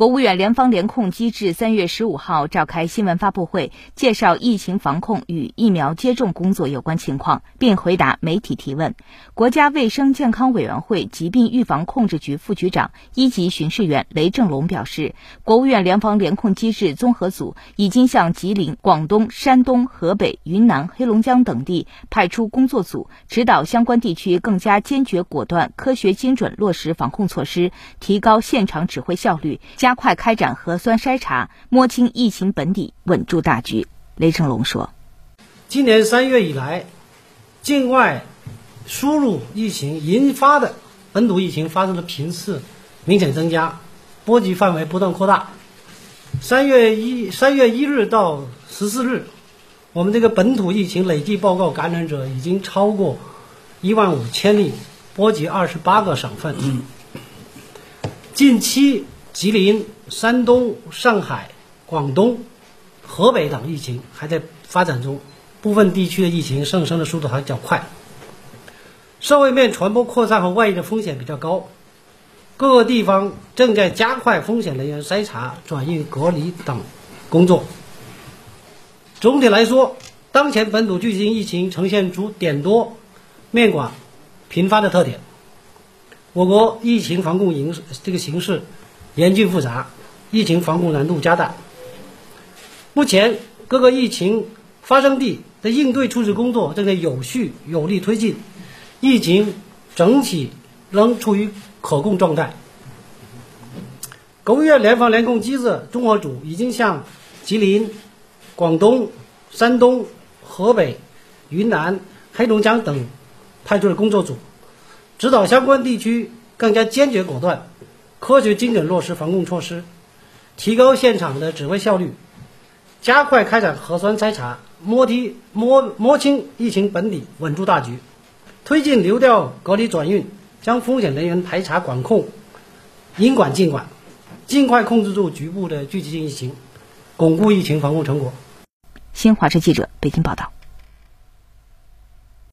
国务院联防联控机制三月十五号召开新闻发布会，介绍疫情防控与疫苗接种工作有关情况，并回答媒体提问。国家卫生健康委员会疾病预防控制局副局长、一级巡视员雷正龙表示，国务院联防联控机制综合组已经向吉林、广东、山东、河北、云南、黑龙江等地派出工作组，指导相关地区更加坚决果断、科学精准落实防控措施，提高现场指挥效率，加。加快开展核酸筛查，摸清疫情本底，稳住大局。雷成龙说：“今年三月以来，境外输入疫情引发的本土疫情发生的频次明显增加，波及范围不断扩大。三月一三月一日到十四日，我们这个本土疫情累计报告感染者已经超过一万五千例，波及二十八个省份。近期。”吉林、山东、上海、广东、河北等疫情还在发展中，部分地区的疫情上升的速度还较快，社会面传播扩散和外溢的风险比较高。各个地方正在加快风险人员筛查、转运、隔离等工作。总体来说，当前本土聚集性疫情呈现出点多、面广、频发的特点。我国疫情防控形这个形势。严峻复杂，疫情防控难度加大。目前，各个疫情发生地的应对处置工作正在有序有力推进，疫情整体仍处于可控状态。国务院联防联控机制综合组已经向吉林、广东、山东、河北、云南、黑龙江等派出了工作组，指导相关地区更加坚决果断。科学精准落实防控措施，提高现场的指挥效率，加快开展核酸筛查，摸底摸摸清疫情本底，稳住大局，推进流调隔离转运，将风险人员排查管控，应管尽管，尽快控制住局部的聚集性疫情，巩固疫情防控成果。新华社记者北京报道。